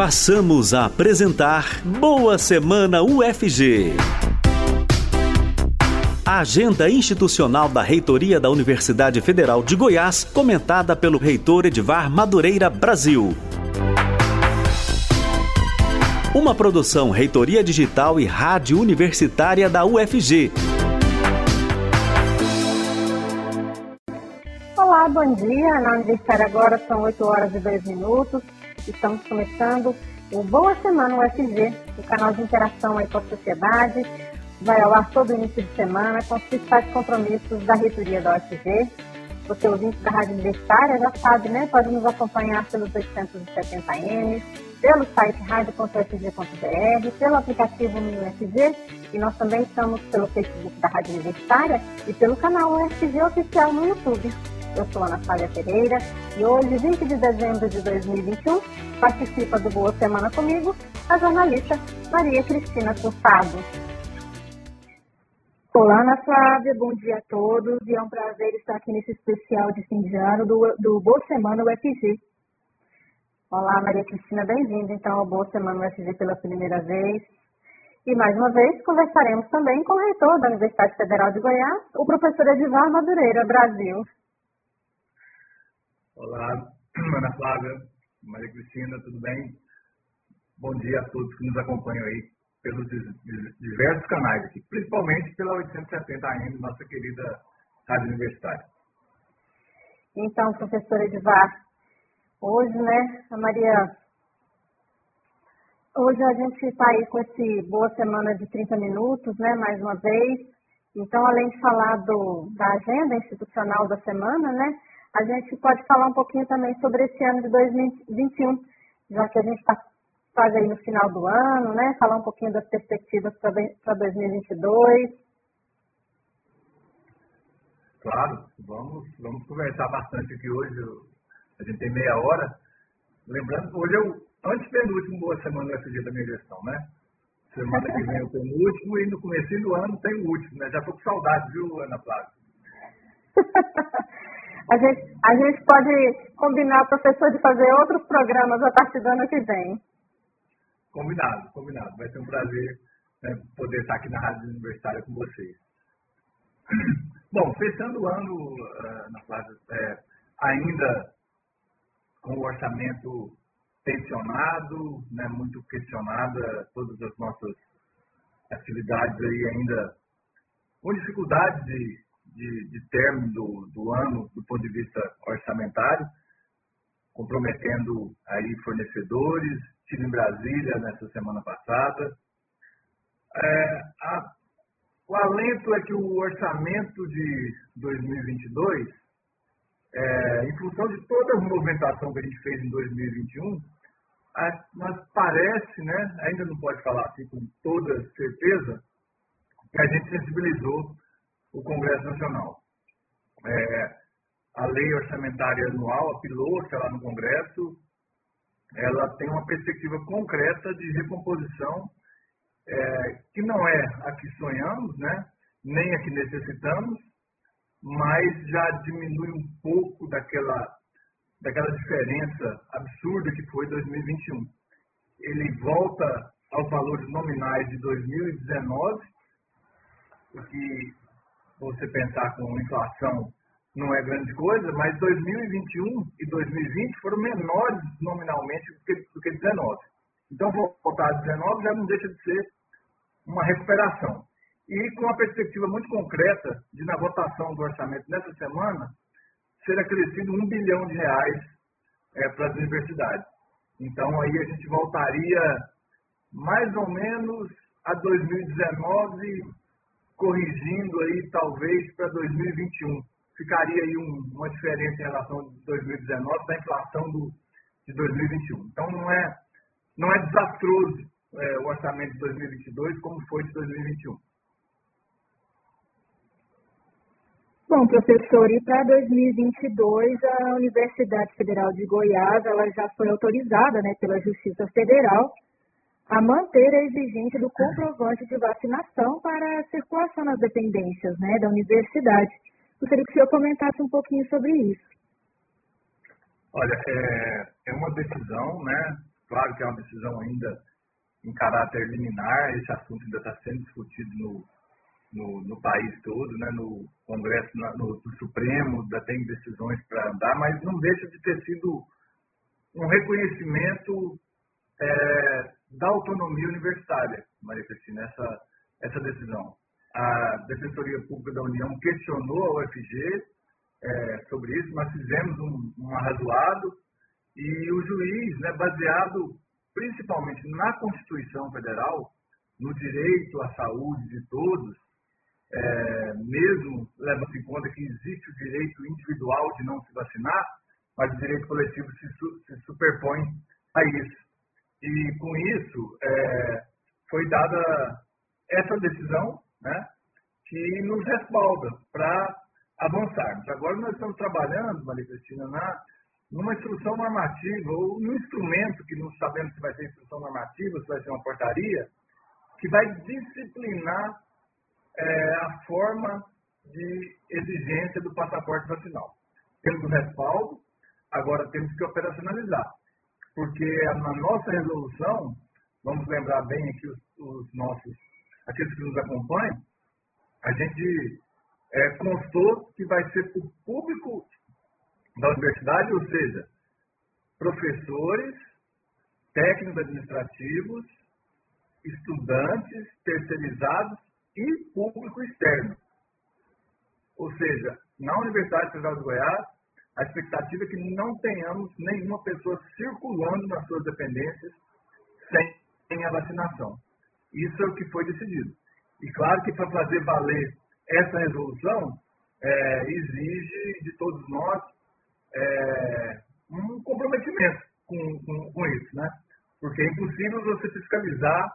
Passamos a apresentar Boa Semana UFG. A agenda institucional da Reitoria da Universidade Federal de Goiás, comentada pelo reitor Edvar Madureira Brasil. Uma produção Reitoria Digital e Rádio Universitária da UFG. Olá, bom dia. Na Universitária agora são 8 horas e 2 minutos. Estamos começando o Boa Semana UFG, o canal de interação aí com a sociedade. Vai ao ar todo início de semana com os principais compromissos da reitoria da UFG. Você ouvinte da Rádio Universitária já sabe, né? Pode nos acompanhar pelos 870M, pelo site radio.ufg.br, pelo aplicativo no UFG e nós também estamos pelo Facebook da Rádio Universitária e pelo canal UFG Oficial no YouTube. Eu sou Ana Flávia Pereira e hoje, 20 de dezembro de 2021, participa do Boa Semana comigo a jornalista Maria Cristina Tussado. Olá, Ana Flávia, bom dia a todos e é um prazer estar aqui nesse especial de fim de ano do, do Boa Semana UFG. Olá, Maria Cristina, bem-vinda então ao Boa Semana UFG pela primeira vez. E mais uma vez conversaremos também com o reitor da Universidade Federal de Goiás, o professor Edivar Madureira Brasil. Olá, Ana Flávia, Maria Cristina, tudo bem? Bom dia a todos que nos acompanham aí pelos diversos canais aqui, principalmente pela 870 AM, nossa querida Rádio Universitária. Então, professora Edivar, hoje, né, a Maria, hoje a gente está aí com esse boa semana de 30 minutos, né, mais uma vez. Então, além de falar do, da agenda institucional da semana, né, a gente pode falar um pouquinho também sobre esse ano de 2021, já que a gente está quase aí no final do ano, né? Falar um pouquinho das perspectivas para 2022. Claro, vamos, vamos conversar bastante aqui hoje. A gente tem meia hora. Lembrando hoje é o antepenúltimo boa semana do FG da minha gestão, né? Semana que vem é o penúltimo e no começo do ano tem o último, né? Já estou com saudade, viu, Ana Flávia? A gente, a gente pode combinar, professor, de fazer outros programas a partir do ano que vem. Combinado, combinado. Vai ser um prazer né, poder estar aqui na Rádio Universitária com vocês. Bom, fechando o ano, uh, na classe, é, ainda com o orçamento tensionado, né, muito questionada, todas as nossas atividades aí ainda com dificuldade de de, de término do, do ano do ponto de vista orçamentário, comprometendo aí fornecedores, estive em Brasília nessa semana passada. É, a, o alento é que o orçamento de 2022, é, em função de toda a movimentação que a gente fez em 2021, a, mas parece, né, ainda não pode falar assim com toda certeza, que a gente sensibilizou o Congresso Nacional. É, a lei orçamentária anual, a piloto lá no Congresso, ela tem uma perspectiva concreta de recomposição é, que não é a que sonhamos, né? nem a que necessitamos, mas já diminui um pouco daquela, daquela diferença absurda que foi 2021. Ele volta aos valores nominais de 2019, o que você pensar com inflação não é grande coisa, mas 2021 e 2020 foram menores nominalmente do que, do que 19. Então, voltar a 19 já não deixa de ser uma recuperação. E com uma perspectiva muito concreta de, na votação do orçamento nessa semana, ser acrescido um bilhão de reais é, para as universidades. Então, aí a gente voltaria mais ou menos a 2019 corrigindo aí talvez para 2021. Ficaria aí um, uma diferença em relação a 2019 da inflação do, de 2021. Então não é, não é desastroso é, o orçamento de 2022 como foi de 2021. Bom, professor, e para 2022 a Universidade Federal de Goiás ela já foi autorizada né, pela Justiça Federal a manter a exigência do comprovante de vacinação para a circulação nas dependências né, da universidade. Gostaria que o senhor comentasse um pouquinho sobre isso. Olha, é, é uma decisão né, claro que é uma decisão ainda em caráter liminar, esse assunto ainda está sendo discutido no, no, no, país todo, né, no Congresso, no, no Supremo, ainda tem decisões para andar, mas não deixa de ter sido um reconhecimento é, da autonomia universitária, Maria Cristina, essa, essa decisão. A Defensoria Pública da União questionou a UFG é, sobre isso, nós fizemos um, um arrazoado e o juiz, né, baseado principalmente na Constituição Federal, no direito à saúde de todos, é, mesmo leva-se em conta que existe o direito individual de não se vacinar, mas o direito coletivo se, se superpõe a isso. E com isso é, foi dada essa decisão, né, que nos respalda para avançarmos. Agora nós estamos trabalhando, Maria Cristina, na, numa instrução normativa, ou num instrumento que não sabemos se vai ser instrução normativa, se vai ser uma portaria, que vai disciplinar é, a forma de exigência do passaporte vacinal. Temos o respaldo, agora temos que operacionalizar. Porque na nossa resolução, vamos lembrar bem aqui os, os nossos, aqueles que nos acompanham, a gente é, constou que vai ser para o público da universidade, ou seja, professores, técnicos administrativos, estudantes, terceirizados e público externo. Ou seja, na Universidade Federal de Goiás, a expectativa é que não tenhamos nenhuma pessoa circulando nas suas dependências sem a vacinação. Isso é o que foi decidido. E claro que para fazer valer essa resolução, é, exige de todos nós é, um comprometimento com, com, com, isso, né? Porque é impossível você fiscalizar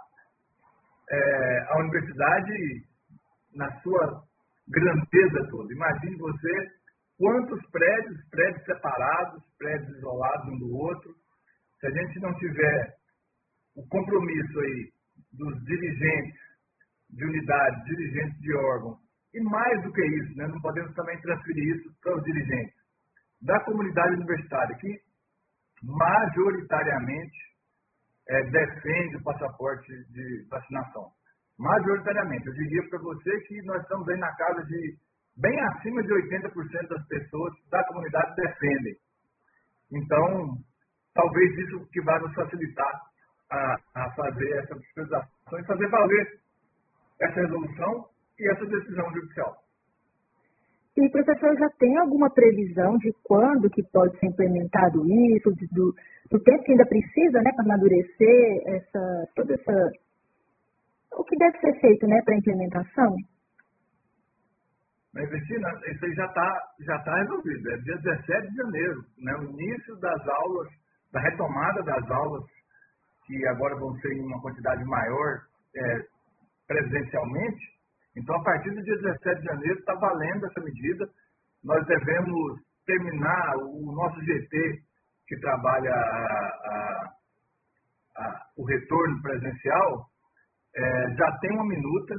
é, a universidade na sua grandeza toda. Imagine você quantos prédios, prédios separados, prédios isolados um do outro. Se a gente não tiver o compromisso aí dos dirigentes de unidades, dirigentes de órgãos, e mais do que isso, né, não podemos também transferir isso para os dirigentes da comunidade universitária, que majoritariamente é, defende o passaporte de vacinação. Majoritariamente. Eu diria para você que nós estamos aí na casa de bem acima de 80% das pessoas da comunidade defendem. Então, talvez isso que vai nos facilitar a, a fazer essa fiscalização e fazer valer essa resolução e essa decisão judicial. E, professor, já tem alguma previsão de quando que pode ser implementado isso, do, do tempo que ainda precisa né, para amadurecer essa, toda essa. O que deve ser feito né, para a implementação? Mas, Cristina, isso aí já está já tá resolvido. É dia 17 de janeiro, né, o início das aulas, da retomada das aulas, que agora vão ser em uma quantidade maior é, presencialmente, então, a partir do dia 17 de janeiro, está valendo essa medida. Nós devemos terminar o nosso GT, que trabalha a, a, a, o retorno presencial, é, já tem uma minuta.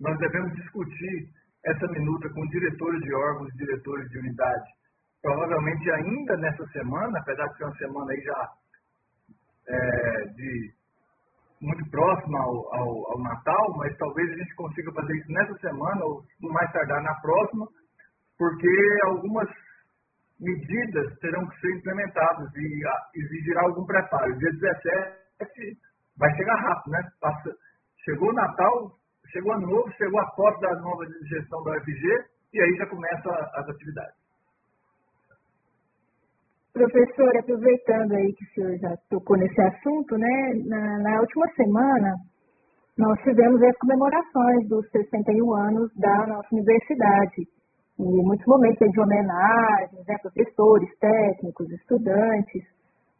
Nós devemos discutir essa minuta com diretores de órgãos, diretores de unidade, provavelmente ainda nessa semana, apesar de ser uma semana aí já é, de muito próxima ao, ao, ao, Natal, mas talvez a gente consiga fazer isso nessa semana ou mais tardar na próxima, porque algumas medidas terão que ser implementadas e exigirá algum preparo. Dia 17 vai chegar rápido, né? Passa, chegou o Natal, chegou ano novo, chegou a posse da nova gestão da UFG e aí já começam as atividades. Professor, aproveitando aí que o senhor já tocou nesse assunto, né, na, na última semana nós tivemos as comemorações dos 61 anos da nossa universidade. E muitos momentos de homenagens, né, professores, técnicos, estudantes.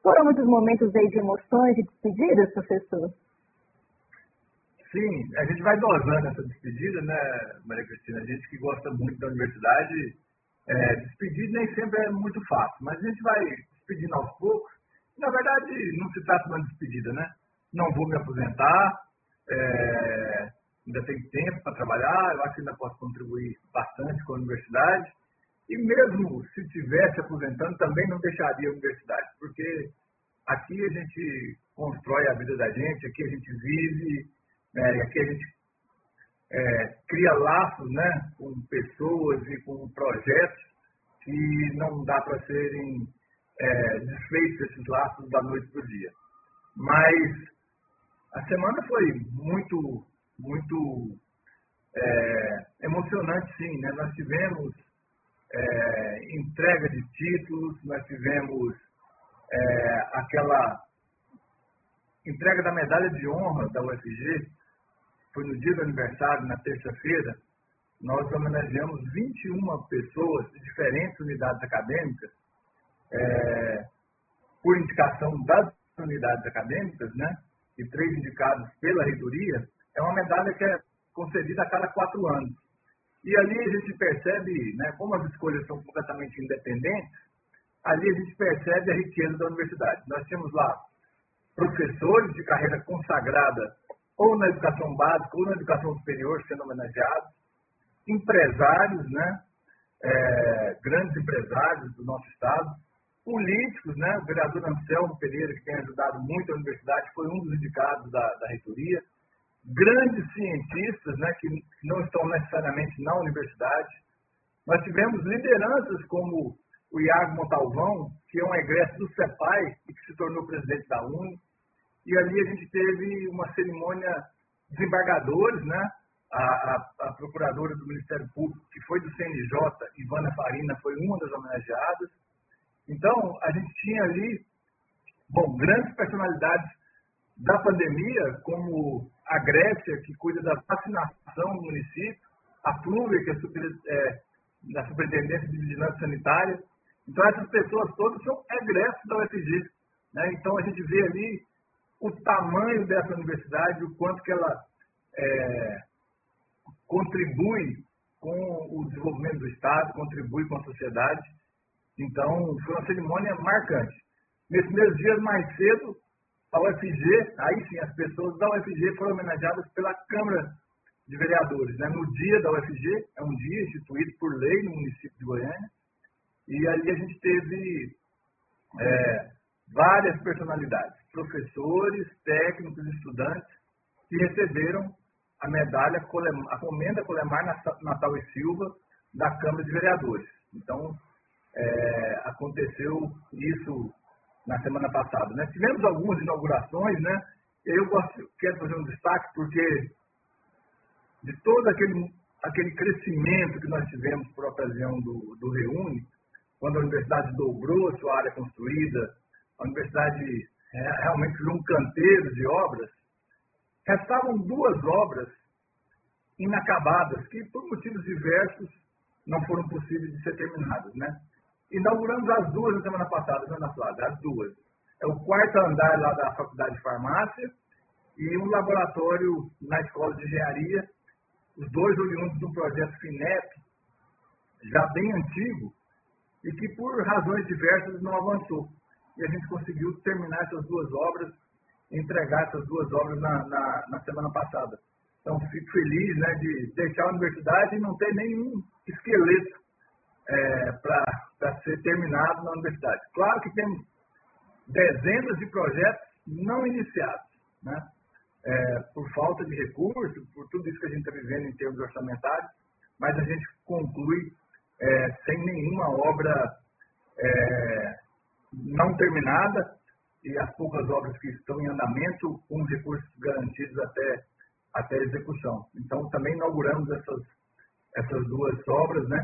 Foram muitos momentos aí de emoções e despedidas, professor? Sim, a gente vai dosando essa despedida, né, Maria Cristina? A gente que gosta muito da universidade, é, despedir nem sempre é muito fácil, mas a gente vai despedindo aos poucos. Na verdade, não se trata de uma despedida, né? Não vou me aposentar, é, ainda tenho tempo para trabalhar, eu acho que ainda posso contribuir bastante com a universidade. E mesmo se estivesse aposentando, também não deixaria a universidade, porque aqui a gente constrói a vida da gente, aqui a gente vive, né, aqui a gente é, cria laços né, com pessoas e com projetos que não dá para serem é, desfeitos esses laços da noite para o dia. Mas a semana foi muito, muito é, emocionante, sim. Né? Nós tivemos é, entrega de títulos, nós tivemos é, aquela entrega da medalha de honra da UFG, foi no dia do aniversário, na terça-feira, nós homenageamos 21 pessoas de diferentes unidades acadêmicas, é, por indicação das unidades acadêmicas, né, e três indicados pela reitoria, é uma medalha que é concedida a cada quatro anos. E ali a gente percebe, né, como as escolhas são completamente independentes, ali a gente percebe a riqueza da universidade. Nós temos lá professores de carreira consagrada, ou na educação básica, ou na educação superior, sendo homenageados, empresários, né, é, grandes empresários do nosso Estado, políticos, né, o vereador Anselmo Pereira, que tem ajudado muito a universidade, foi um dos indicados da, da reitoria, grandes cientistas, né, que não estão necessariamente na universidade. Nós tivemos lideranças como o Iago Montalvão, que é um egresso do CEPAI e que se tornou presidente da UNE. E ali a gente teve uma cerimônia de desembargadores, né? A, a, a, procuradora do Ministério Público, que foi do CNJ, Ivana Farina, foi uma das homenageadas. Então, a gente tinha ali, bom, grandes personalidades da pandemia, como a Grécia, que cuida da vacinação no município, a Flúvia, que é, super, é da Superintendência de Vigilância Sanitária. Então, essas pessoas todas são egressos da UFG. Né? Então, a gente vê ali o tamanho dessa universidade, o quanto que ela é, contribui com o desenvolvimento do Estado, contribui com a sociedade. Então, foi uma cerimônia marcante. Nesses meus dias mais cedo, a UFG, aí sim, as pessoas da UFG foram homenageadas pela Câmara de Vereadores. Né? No dia da UFG, é um dia instituído por lei no município de Goiânia, e ali a gente teve é, várias personalidades, professores, técnicos, estudantes, que receberam a medalha, a comenda Colemar Natal e Silva da Câmara de Vereadores. Então, é, aconteceu isso na semana passada. Né? Tivemos algumas inaugurações, né? eu gosto, quero fazer um destaque porque de todo aquele, aquele crescimento que nós tivemos por ocasião do, do Reúne, quando a universidade dobrou sua área construída, a universidade é, realmente virou um canteiro de obras, restavam duas obras inacabadas, que por motivos diversos não foram possíveis de ser terminadas. Né? Inauguramos as duas na semana passada, né, Ana Flávia? As duas. É o quarto andar lá da Faculdade de Farmácia e um laboratório na Escola de Engenharia, os dois oriundos do projeto FINEP, já bem antigo, e que por razões diversas não avançou. E a gente conseguiu terminar essas duas obras, entregar essas duas obras na, na, na semana passada. Então, fico feliz né, de deixar a universidade e não ter nenhum esqueleto é, para ser terminado na universidade. Claro que temos dezenas de projetos não iniciados, né? É, por falta de recursos, por tudo isso que a gente está vivendo em termos orçamentários, mas a gente conclui é, sem nenhuma obra é, não terminada e as poucas obras que estão em andamento com recursos garantidos até, até a execução. Então, também inauguramos essas, essas duas obras, né?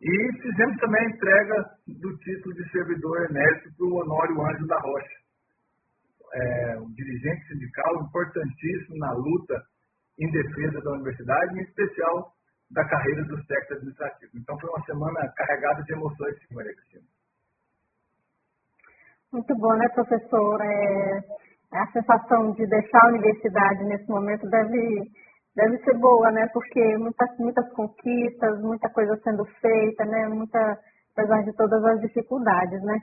E fizemos também a entrega do título de servidor emérito para o Honório Anjo da Rocha, é, um dirigente sindical importantíssimo na luta em defesa da universidade, em especial da carreira dos técnicos administrativos. Então foi uma semana carregada de emoções, Maria Cristina. Muito bom, né, professor? É, a sensação de deixar a universidade nesse momento deve deve ser boa, né? Porque muitas, muitas conquistas, muita coisa sendo feita, né? Muita, apesar de todas as dificuldades, né?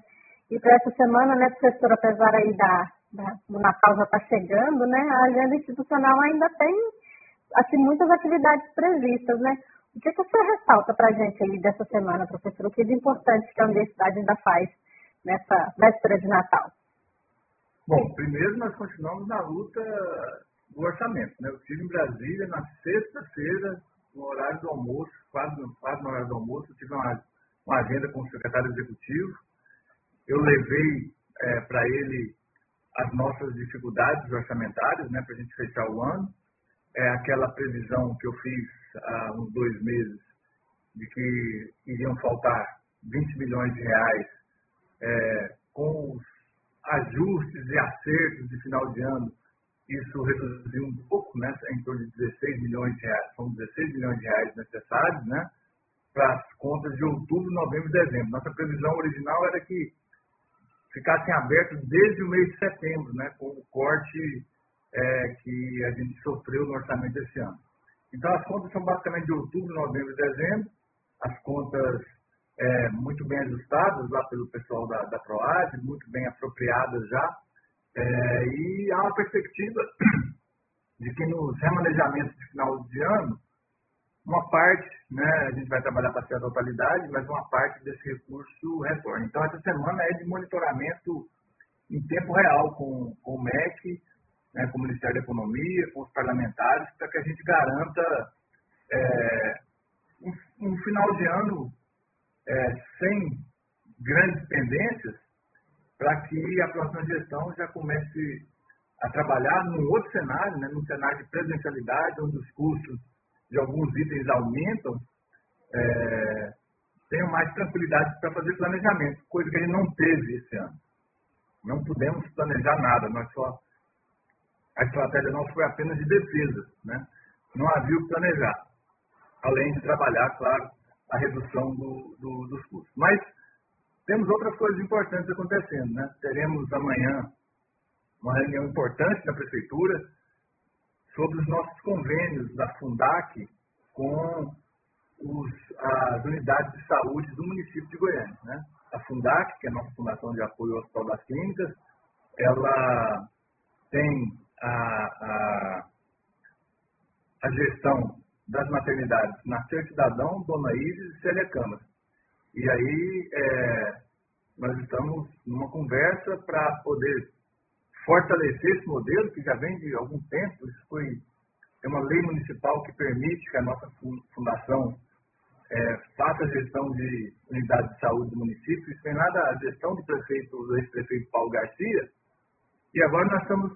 E para essa semana, né, professora, apesar aí da, da do Natal já está chegando, né? A agenda institucional ainda tem, assim, muitas atividades previstas, né? O que, que você ressalta para a gente aí dessa semana, professora? O que de importante que a universidade ainda faz nessa véspera de Natal? Bom, primeiro nós continuamos na luta do orçamento. Né? Eu estive em Brasília na sexta-feira, no horário do almoço, quase, quase no horário do almoço, eu tive uma, uma agenda com o secretário executivo. Eu levei é, para ele as nossas dificuldades orçamentárias, né, para a gente fechar o ano. É aquela previsão que eu fiz há uns dois meses de que iriam faltar 20 milhões de reais é, com os ajustes e acertos de final de ano isso reduziu um pouco, né, em torno de 16 milhões de reais, são 16 milhões de reais necessários, né, para as contas de outubro, novembro e dezembro. Nossa previsão original era que ficassem abertos desde o mês de setembro, né, com o corte é, que a gente sofreu no orçamento desse ano. Então, as contas são basicamente de outubro, novembro e dezembro, as contas é, muito bem ajustadas lá pelo pessoal da, da muito bem apropriadas já, é, e há uma perspectiva de que nos remanejamentos de final de ano, uma parte, né, a gente vai trabalhar para ser a totalidade, mas uma parte desse recurso retorna. Então, essa semana é de monitoramento em tempo real com, com o MEC, né, com o Ministério da Economia, com os parlamentares, para que a gente garanta é, um, um, final de ano sem grandes pendências, para que a próxima gestão já comece a trabalhar num outro cenário, né, num cenário de presencialidade, onde os custos de alguns itens aumentam, é, tenham mais tranquilidade para fazer planejamento, coisa que a gente não teve esse ano. Não pudemos planejar nada, nós só, a estratégia nossa foi apenas de defesa, né? não havia o planejar, além de trabalhar, claro, a redução do, do, dos custos. Mas temos outras coisas importantes acontecendo. Né? Teremos amanhã uma reunião importante na Prefeitura sobre os nossos convênios da Fundac com os, as unidades de saúde do município de Goiânia. Né? A Fundac, que é a nossa Fundação de Apoio ao Hospital das Clínicas, ela tem a, a, a gestão das maternidades Nascer Cidadão, Dona Isis e Célia Câmara. E aí é, nós estamos numa conversa para poder fortalecer esse modelo, que já vem de algum tempo. Isso foi é uma lei municipal que permite que a nossa fundação é, faça a gestão de unidades de saúde do município. Isso tem nada a gestão do prefeito, do ex-prefeito Paulo Garcia. E agora nós estamos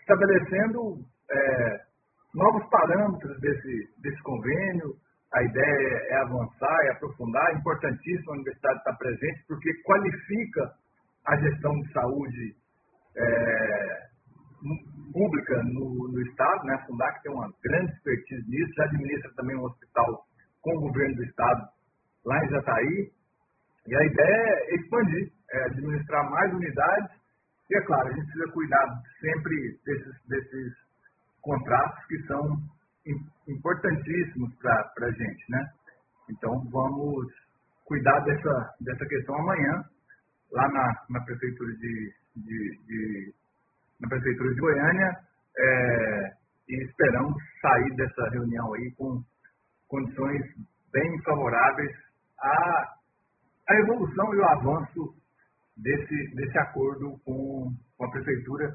estabelecendo é, novos parâmetros desse, desse convênio, a ideia é avançar, é aprofundar. É importantíssimo a universidade estar presente, porque qualifica a gestão de saúde é, pública no, no, Estado. Né? A Fundac tem uma grande expertise nisso, já administra também um hospital com o governo do Estado lá em Jataí. E a ideia é expandir, é administrar mais unidades. E, é claro, a gente precisa cuidar sempre desses, desses contratos que são importantíssimos para a gente, né? Então, vamos cuidar dessa, dessa questão amanhã, lá na, na Prefeitura de, de, de na Prefeitura de Goiânia, é, e esperamos sair dessa reunião aí com condições bem favoráveis à, à evolução e o avanço desse, desse acordo com, com a Prefeitura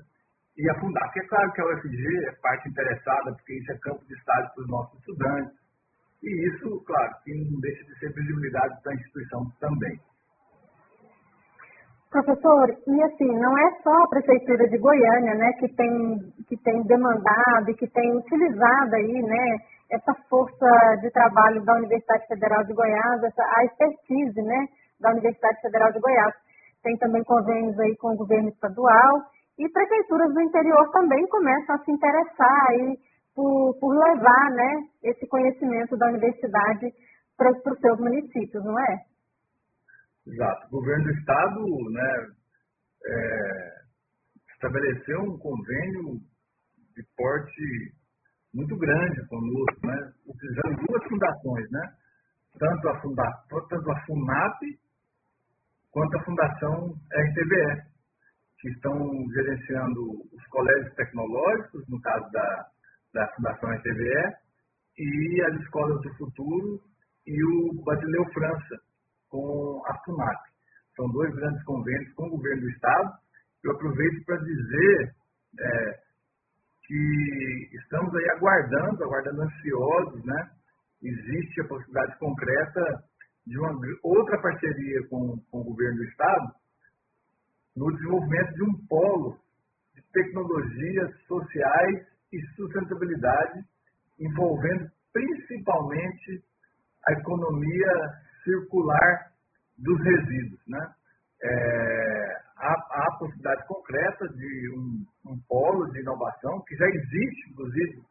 e a Fundac. É claro que a UFG é parte interessada, porque isso é campo de estágio para os nossos estudantes. E isso, claro, que não deixa de ser visibilidade da instituição também. Professor, e assim, não é só a Prefeitura de Goiânia, né, que tem, que tem demandado e que tem utilizado aí, né, essa força de trabalho da Universidade Federal de Goiás, essa, a expertise, né, da Universidade Federal de Goiás. Tem também convênios aí com o governo estadual e prefeituras do interior também começam a se interessar aí por, por levar né, esse conhecimento da universidade para os seus municípios, não é? Exato. O governo do estado né, é, estabeleceu um convênio de porte muito grande conosco, né, utilizando duas fundações, né, tanto a, funda, tanto a FUNAP quanto a Fundação RTBS que estão gerenciando os colégios tecnológicos, no caso da, da Fundação RTVE, e as escolas do futuro e o Basileu França, com a FUNAP. São dois grandes convênios com o governo do Estado eu aproveito para dizer é, que estamos aí aguardando, aguardando ansiosos, né? Existe a possibilidade concreta de uma outra parceria com, com o governo do Estado no desenvolvimento de um polo de tecnologias sociais e sustentabilidade envolvendo principalmente a economia circular dos resíduos. Né? É, há, há a possibilidade concreta de um, um, polo de inovação que já existe, inclusive,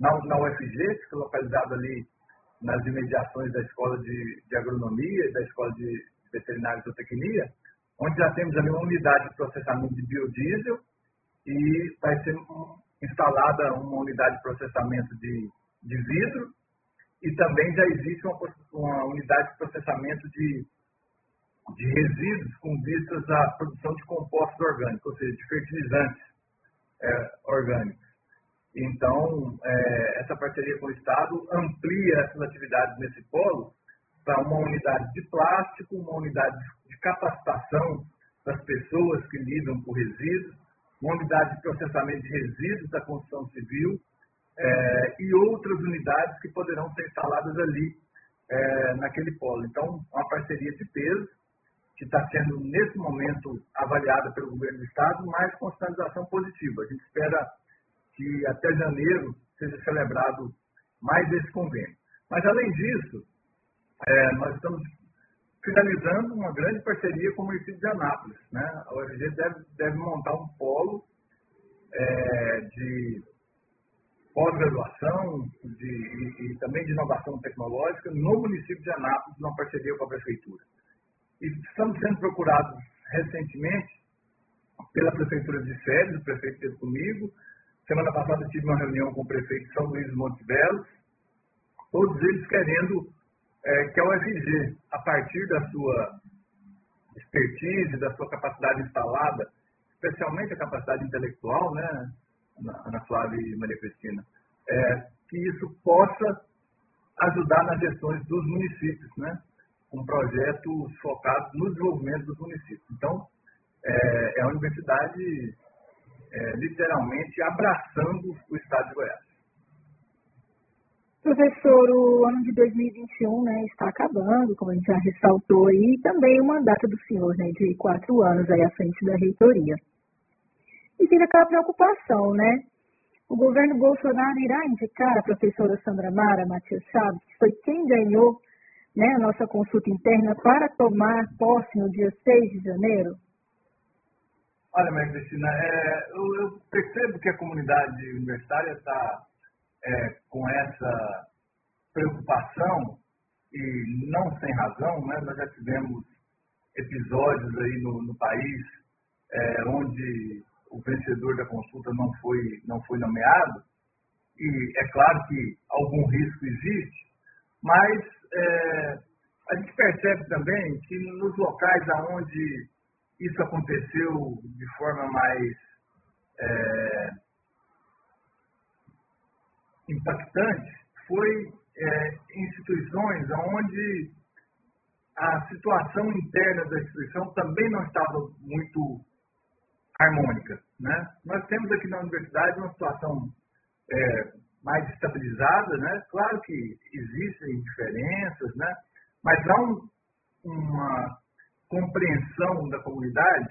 na, na UFG, que fica localizado ali nas imediações da Escola de, de Agronomia e da Escola de Veterinária e Zootecnia, onde já temos ali uma unidade de processamento de biodiesel e vai ser instalada uma unidade de processamento de, de vidro e também já existe uma, uma unidade de processamento de, de resíduos com vistas à produção de compostos orgânicos, ou seja, de fertilizantes é, orgânicos. Então, é, essa parceria com o Estado amplia essas atividades nesse polo para uma unidade de plástico, uma unidade de capacitação das pessoas que lidam com resíduos, uma unidade de processamento de resíduos da construção civil é, e outras unidades que poderão ser instaladas ali é, naquele polo. Então, uma parceria de peso que está sendo, nesse momento, avaliada pelo governo do Estado, mas com sinalização positiva. A gente espera que até janeiro seja celebrado mais esse convênio. Mas, além disso, é, nós estamos finalizando uma grande parceria com o município de Anápolis. Né? A UFG deve, deve montar um polo é, de pós-graduação e, e, também de inovação tecnológica no município de Anápolis, numa parceria com a Prefeitura. E estamos sendo procurados recentemente pela Prefeitura de Férias, o prefeito esteve comigo. Semana passada tive uma reunião com o prefeito São Luís Montes Belos, todos eles querendo é, que a UFG, a partir da sua expertise, da sua capacidade instalada, especialmente a capacidade intelectual, né, Ana Flávia e Maria Cristina, é, que isso possa ajudar nas gestões dos municípios, né, com projetos focados no desenvolvimento dos municípios. Então, é, é a universidade é, literalmente abraçando o Estado de Goiás. Professor, o ano de 2021 né, está acabando, como a gente já ressaltou aí, e também o mandato do senhor né, de quatro anos aí à frente da reitoria. E fica aquela preocupação, né? O governo Bolsonaro irá indicar a professora Sandra Mara Matias Chaves, que foi quem ganhou né, a nossa consulta interna, para tomar posse no dia 6 de janeiro? Olha, Maria Cristina, é, eu, eu, percebo que a comunidade universitária está é, com essa preocupação, e não sem razão, né? nós já tivemos episódios aí no, no país é, onde o vencedor da consulta não foi, não foi nomeado, e é claro que algum risco existe, mas é, a gente percebe também que nos locais onde isso aconteceu de forma mais é, impactante foi é, instituições onde a situação interna da instituição também não estava muito harmônica. Né? Nós temos aqui na universidade uma situação é, mais estabilizada, né? claro que existem diferenças, né? mas há um, uma compreensão da comunidade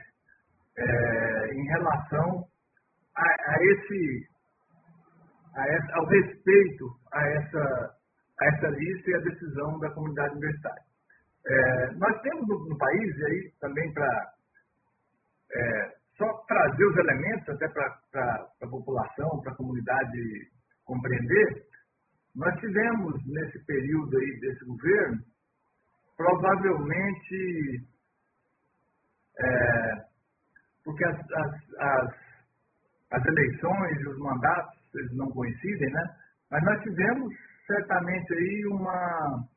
é, em relação a, a esse essa, ao respeito a essa, a essa lista e a decisão da comunidade universitária. É, nós temos no, no, país, e aí também para é, só trazer os elementos até para a população, para a comunidade compreender, nós tivemos nesse período aí desse governo, provavelmente, é, porque as, as, as, as eleições e os mandatos eles não coincidem, né? Mas nós tivemos certamente aí uma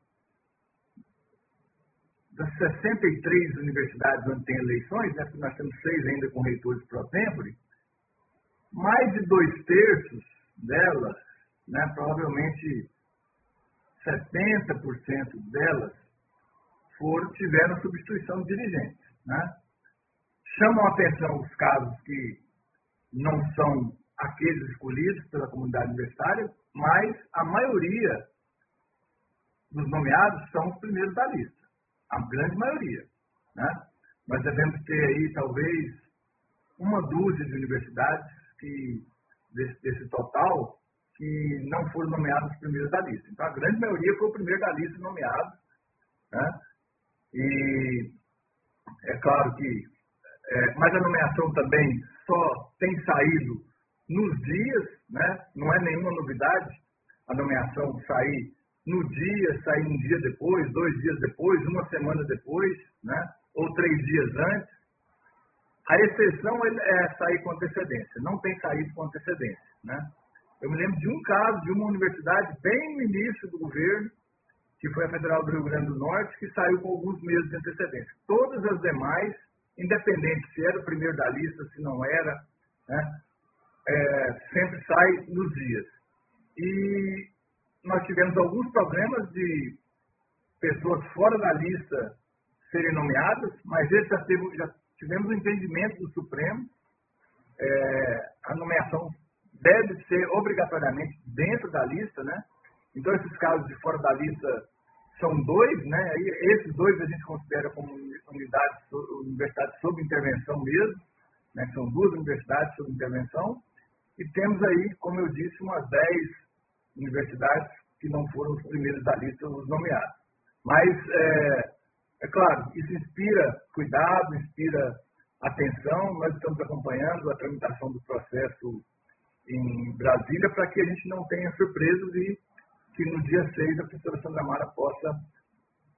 das 63 universidades onde tem eleições, né, nós temos seis ainda com reitores pro tempore, mais de dois terços delas, né, provavelmente 70% delas, foram, tiveram substituição de dirigentes. Né? chamam a atenção os casos que não são aqueles escolhidos pela comunidade universitária, mas a maioria dos nomeados são os primeiros da lista, a grande maioria. Né? Nós devemos ter aí, talvez, uma dúzia de universidades que, desse, desse total que não foram nomeados os primeiros da lista. Então, a grande maioria foi o primeiro da lista nomeado. Né? E é claro que, é, mas a nomeação também só tem saído nos dias, né? não é nenhuma novidade a nomeação sair no dia, sair um dia depois, dois dias depois, uma semana depois, né? ou três dias antes. A exceção é sair com antecedência, não tem saído com antecedência. Né? Eu me lembro de um caso de uma universidade bem no início do governo, que foi a Federal do Rio Grande do Norte, que saiu com alguns meses de antecedência. Todas as demais, independente se era o primeiro da lista, se não era, né, é, sempre sai nos dias. E nós tivemos alguns problemas de pessoas fora da lista serem nomeadas, mas esse já, teve, já tivemos o um entendimento do Supremo. É, a nomeação deve ser obrigatoriamente dentro da lista, né? Então, esses casos de fora da lista são dois, né? E esses dois a gente considera como unidades, universidades sob intervenção mesmo, né? São duas universidades sob intervenção. E temos aí, como eu disse, umas dez universidades que não foram os primeiros da lista os nomeados. Mas, é, é claro, isso inspira cuidado, inspira atenção. Nós estamos acompanhando a tramitação do processo em Brasília para que a gente não tenha surpresas e que no dia 6 a professora Sandra Mara possa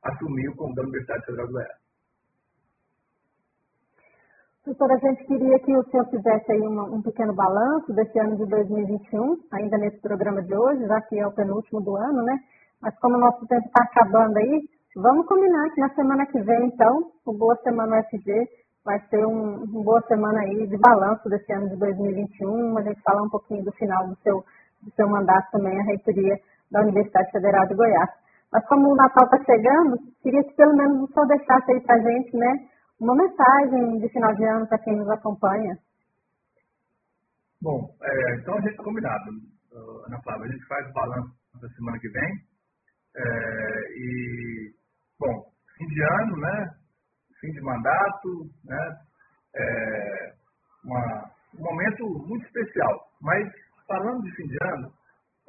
assumir o comando da Universidade Federal do Goiás. Doutora, a gente queria que o senhor fizesse aí uma, um pequeno balanço desse ano de 2021, ainda nesse programa de hoje, já que é o penúltimo do ano, né? Mas como o nosso tempo está acabando aí, vamos combinar que na semana que vem, então, o Boa Semana UFG vai ser um, uma boa semana aí de balanço desse ano de 2021, a gente falar um pouquinho do final do seu, do seu mandato também, a reitoria da Universidade Federal de Goiás. Mas como o Natal está chegando, queria que pelo menos o senhor deixasse aí para a gente, né, uma mensagem de final de ano para quem nos acompanha. Bom, é, então a gente combinado, Ana Flávia, a gente faz o balanço da semana que vem. É, e, bom, fim de ano, né? Fim de mandato, né? É, uma, um momento muito especial. Mas, falando de fim de ano,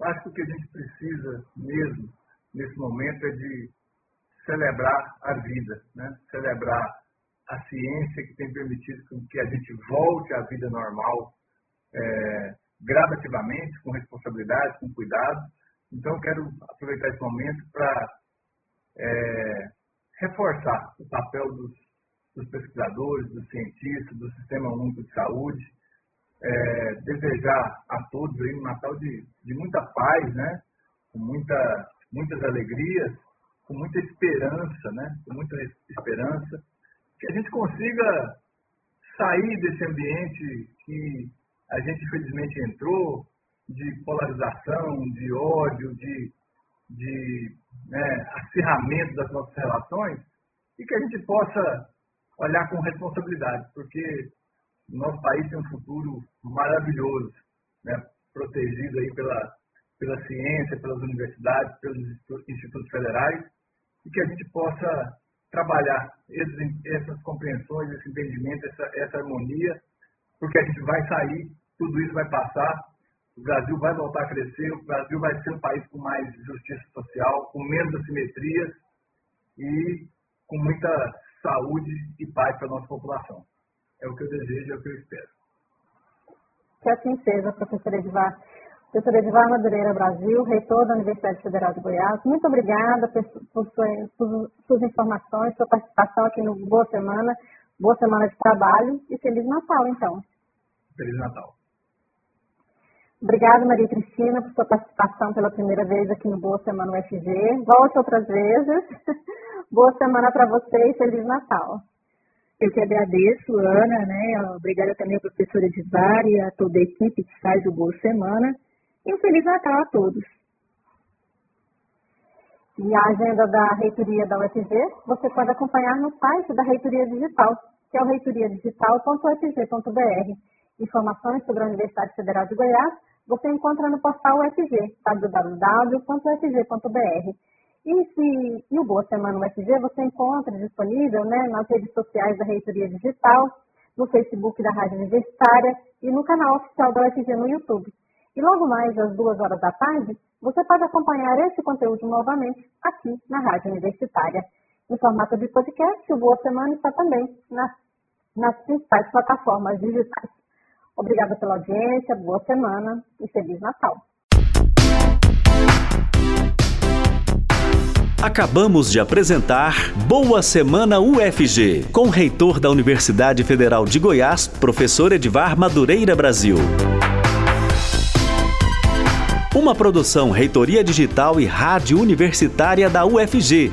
acho que o que a gente precisa mesmo nesse momento é de celebrar a vida, né? Celebrar a ciência que tem permitido que a gente volte à vida normal é, gradativamente, com responsabilidade, com cuidado. Então, eu quero aproveitar esse momento para é, reforçar o papel dos, dos, pesquisadores, dos cientistas, do Sistema Único de Saúde, é, desejar a todos aí um Natal de, de muita paz, né? com muita, muitas alegrias, com muita esperança, né? com muita esperança que a gente consiga sair desse ambiente que a gente infelizmente entrou, de polarização, de ódio, de, de né, acirramento das nossas relações, e que a gente possa olhar com responsabilidade, porque o nosso país tem um futuro maravilhoso, né, protegido aí pela, pela ciência, pelas universidades, pelos institutos federais, e que a gente possa trabalhar esses, essas compreensões, esse entendimento, essa, essa harmonia, porque a gente vai sair, tudo isso vai passar, o Brasil vai voltar a crescer, o Brasil vai ser um país com mais justiça social, com menos assimetrias e com muita saúde e paz para a nossa população. É o que eu desejo, é o que eu espero. Que assim seja, professor Edvar. Doutor Edivar Madureira Brasil, reitor da Universidade Federal de Goiás, muito obrigada por, suas, por suas informações, sua participação aqui no Boa Semana, boa semana de trabalho e Feliz Natal, então. Feliz Natal. Obrigada, Maria Cristina, por sua participação pela primeira vez aqui no Boa Semana UFG. Volte outras vezes. Boa semana para você e Feliz Natal. Eu que agradeço, Ana, né? Obrigada também ao professor Edvar e a toda a equipe que faz o Boa Semana. E um Feliz Natal a todos. E a agenda da reitoria da UFG você pode acompanhar no site da Reitoria Digital, que é o reitoriadigital.ufg.br. Informações sobre a Universidade Federal de Goiás você encontra no portal UFG, www.ufg.br. E, se, e o Boa Semana UFG você encontra disponível né, nas redes sociais da Reitoria Digital, no Facebook da Rádio Universitária e no canal oficial da UFG no YouTube. E logo mais às duas horas da tarde, você pode acompanhar esse conteúdo novamente aqui na Rádio Universitária. Em formato de podcast, o Boa Semana está também nas, nas principais plataformas digitais. Obrigada pela audiência, boa semana e Feliz Natal. Acabamos de apresentar Boa Semana UFG, com o reitor da Universidade Federal de Goiás, professor Edvar Madureira Brasil. Uma produção Reitoria Digital e Rádio Universitária da UFG.